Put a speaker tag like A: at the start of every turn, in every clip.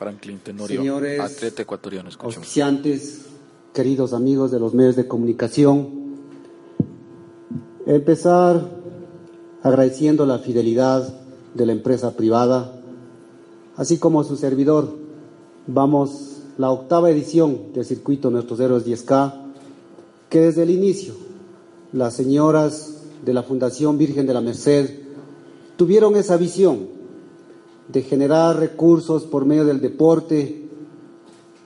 A: Franklin Tenorio,
B: Señores
A: atleta ecuatoriano. Escuchemos.
B: queridos amigos de los medios de comunicación, empezar agradeciendo la fidelidad de la empresa privada, así como su servidor. Vamos la octava edición del circuito Nuestros Héroes 10K, que desde el inicio las señoras de la Fundación Virgen de la Merced tuvieron esa visión de generar recursos por medio del deporte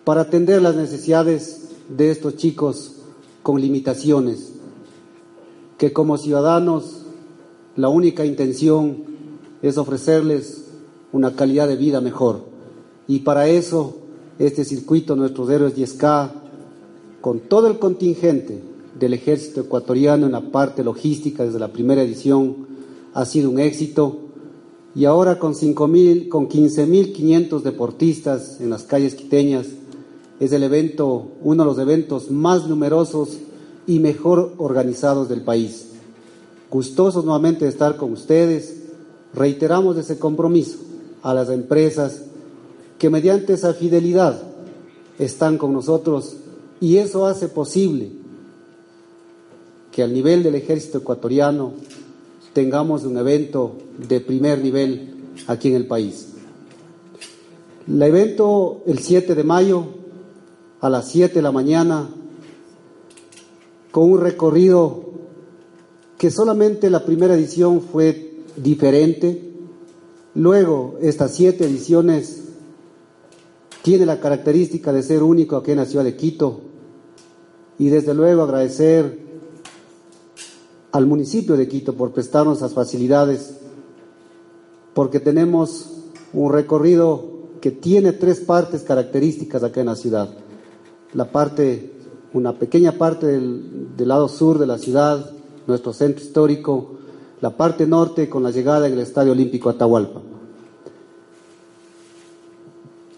B: para atender las necesidades de estos chicos con limitaciones, que como ciudadanos la única intención es ofrecerles una calidad de vida mejor. Y para eso este circuito Nuestros Héroes 10K, con todo el contingente del ejército ecuatoriano en la parte logística desde la primera edición, ha sido un éxito. Y ahora con, 5.000, con 15.500 deportistas en las calles quiteñas, es el evento, uno de los eventos más numerosos y mejor organizados del país. Gustosos nuevamente de estar con ustedes, reiteramos ese compromiso a las empresas que mediante esa fidelidad están con nosotros y eso hace posible que al nivel del ejército ecuatoriano tengamos un evento de primer nivel aquí en el país. El evento el 7 de mayo a las 7 de la mañana con un recorrido que solamente la primera edición fue diferente, luego estas siete ediciones tiene la característica de ser único aquí en la ciudad de Quito y desde luego agradecer al municipio de Quito por prestarnos esas facilidades, porque tenemos un recorrido que tiene tres partes características acá en la ciudad. La parte, una pequeña parte del, del lado sur de la ciudad, nuestro centro histórico, la parte norte con la llegada en el Estadio Olímpico Atahualpa.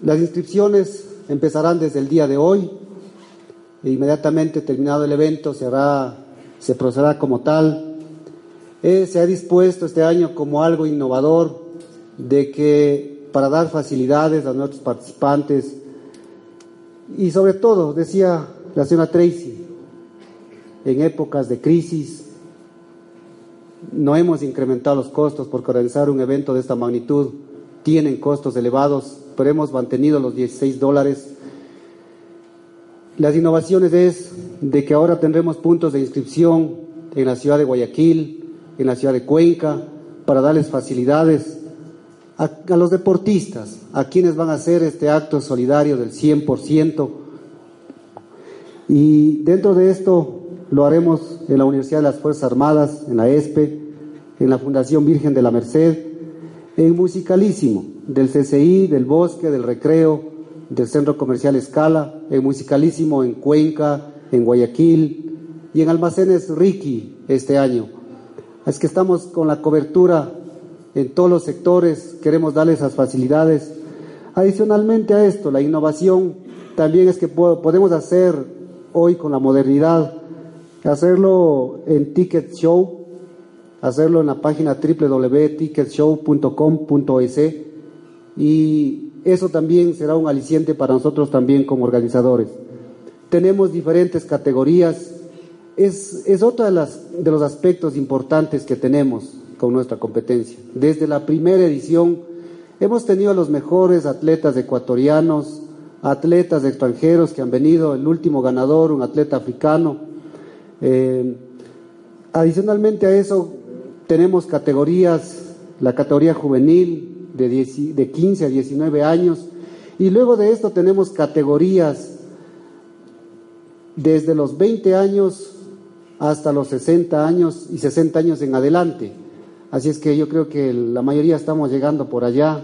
B: Las inscripciones empezarán desde el día de hoy e inmediatamente terminado el evento se, hará, se procederá como tal. Eh, se ha dispuesto este año como algo innovador de que para dar facilidades a nuestros participantes y sobre todo, decía la señora Tracy, en épocas de crisis no hemos incrementado los costos porque organizar un evento de esta magnitud tienen costos elevados, pero hemos mantenido los 16 dólares. Las innovaciones es de que ahora tendremos puntos de inscripción en la ciudad de Guayaquil, en la ciudad de Cuenca, para darles facilidades a, los deportistas, a quienes van a hacer este acto solidario del 100%. Y dentro de esto lo haremos en la Universidad de las Fuerzas Armadas, en la ESPE, en la Fundación Virgen de la Merced, en Musicalísimo, del CCI, del Bosque, del Recreo, del Centro Comercial Escala, en Musicalísimo en Cuenca, en Guayaquil y en Almacenes Ricky este año. Es que estamos con la cobertura en todos los sectores, queremos darle esas facilidades. Adicionalmente a esto, la innovación también es que podemos hacer hoy con la modernidad, hacerlo en Ticket Show, hacerlo en la página www.ticketshow.com.es y eso también será un aliciente para nosotros también como organizadores. Tenemos diferentes categorías, es, es otro de, las, de los aspectos importantes que tenemos con nuestra competencia. Desde la primera edición hemos tenido a los mejores atletas ecuatorianos, atletas extranjeros que han venido, el último ganador, un atleta africano. Eh, adicionalmente a eso, tenemos categorías, la categoría juvenil de, 10, de 15 a 19 años, y luego de esto tenemos categorías desde los 20 años hasta los 60 años y 60 años en adelante. Así es que yo creo que la mayoría estamos llegando por allá,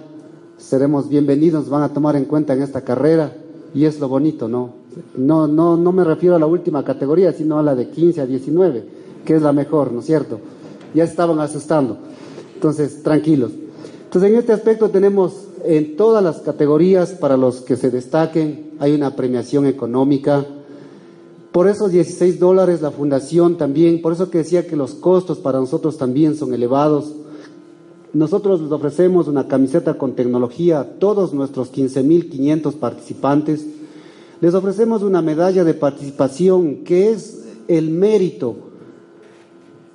B: seremos bienvenidos, van a tomar en cuenta en esta carrera y es lo bonito, ¿no? No, no, no me refiero a la última categoría, sino a la de 15 a 19, que es la mejor, ¿no es cierto? Ya estaban asustando. Entonces, tranquilos. Entonces, en este aspecto tenemos en todas las categorías para los que se destaquen, hay una premiación económica. Por esos 16 dólares la fundación también, por eso que decía que los costos para nosotros también son elevados. nosotros les ofrecemos una camiseta con tecnología a todos nuestros 15.500 participantes. Les ofrecemos una medalla de participación que es el mérito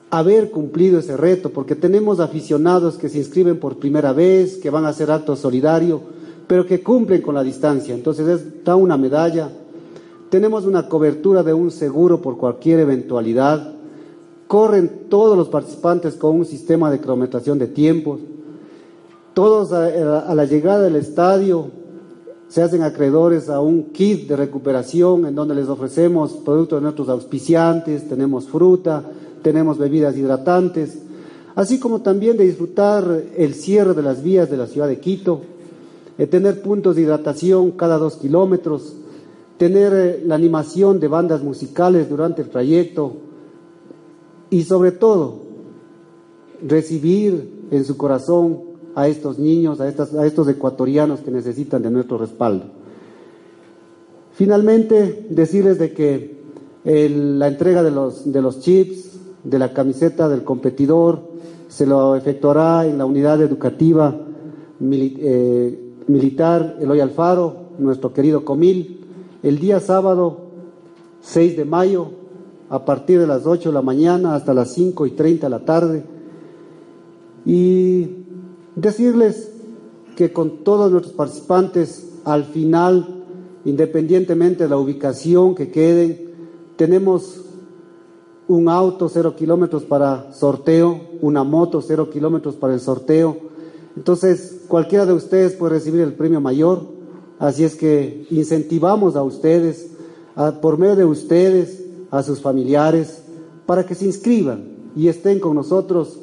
B: haber cumplido ese reto, porque tenemos aficionados que se inscriben por primera vez, que van a hacer acto solidario, pero que cumplen con la distancia. Entonces está una medalla. Tenemos una cobertura de un seguro por cualquier eventualidad. Corren todos los participantes con un sistema de cronometración de tiempos. Todos a, la llegada del estadio se hacen acreedores a un kit de recuperación en donde les ofrecemos productos de nuestros auspiciantes, tenemos fruta, tenemos bebidas hidratantes, así como también de disfrutar el cierre de las vías de la ciudad de Quito, de tener puntos de hidratación cada dos kilómetros, tener eh, la animación de bandas musicales durante el trayecto y sobre todo recibir en su corazón a estos niños, a, a estos ecuatorianos que necesitan de nuestro respaldo. Finalmente, decirles de que la entrega de los, de los chips, de la camiseta del competidor, se lo efectuará en la unidad educativa eh, militar Eloy Alfaro, nuestro querido Comil, el día sábado 6 de mayo, a partir de las 8 de la mañana hasta las 5 y 30 de la tarde. Y decirles que con todos nuestros participantes, al final, independientemente de la ubicación que queden, tenemos un auto cero kilómetros para sorteo, una moto cero kilómetros para el sorteo. Entonces, cualquiera de ustedes puede recibir el premio mayor. Así es que incentivamos a ustedes, por medio de ustedes, a sus familiares, para que se inscriban y estén con nosotros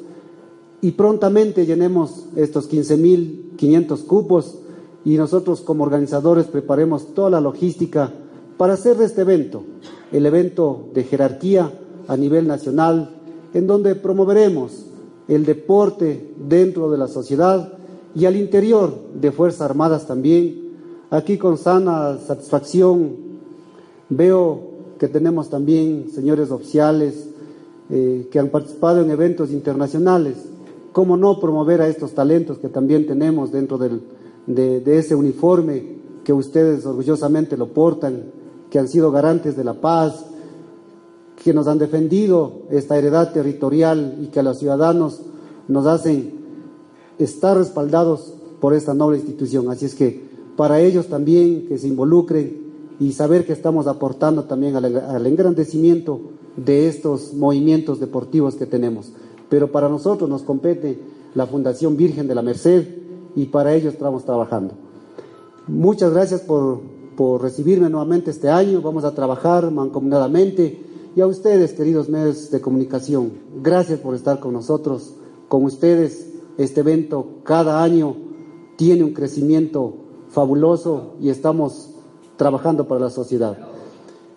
B: y prontamente llenemos estos 15.500 cupos y nosotros como organizadores preparemos toda la logística para hacer de este evento el evento de jerarquía a nivel nacional, en donde promoveremos el deporte dentro de la sociedad y al interior de Fuerzas Armadas también. Aquí con sana satisfacción veo que tenemos también señores oficiales eh, que han participado en eventos internacionales. ¿Cómo no promover a estos talentos que también tenemos dentro del, de, de ese uniforme que ustedes orgullosamente lo portan, que han sido garantes de la paz, que nos han defendido esta heredad territorial y que a los ciudadanos nos hacen estar respaldados por esta noble institución. Así es que para ellos también que se involucren y saber que estamos aportando también al, engrandecimiento de estos movimientos deportivos que tenemos. Pero para nosotros nos compete la Fundación Virgen de la Merced y para ello estamos trabajando. Muchas gracias por, por recibirme nuevamente este año. Vamos a trabajar mancomunadamente y a ustedes, queridos medios de comunicación, gracias por estar con nosotros. Con ustedes, este evento cada año tiene un crecimiento fabuloso y estamos trabajando para la sociedad.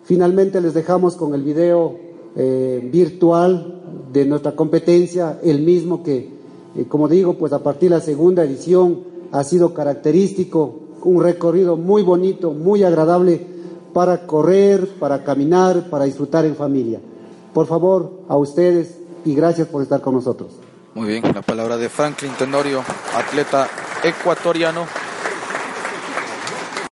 B: Finalmente les dejamos con el video eh, virtual de nuestra competencia, el mismo que, eh, como digo, pues a partir de la segunda edición ha sido característico, un recorrido muy bonito, muy agradable para correr, para caminar, para disfrutar en familia. Por favor, a ustedes y gracias por estar con nosotros.
A: Muy bien, la palabra de Franklin Tenorio, atleta ecuatoriano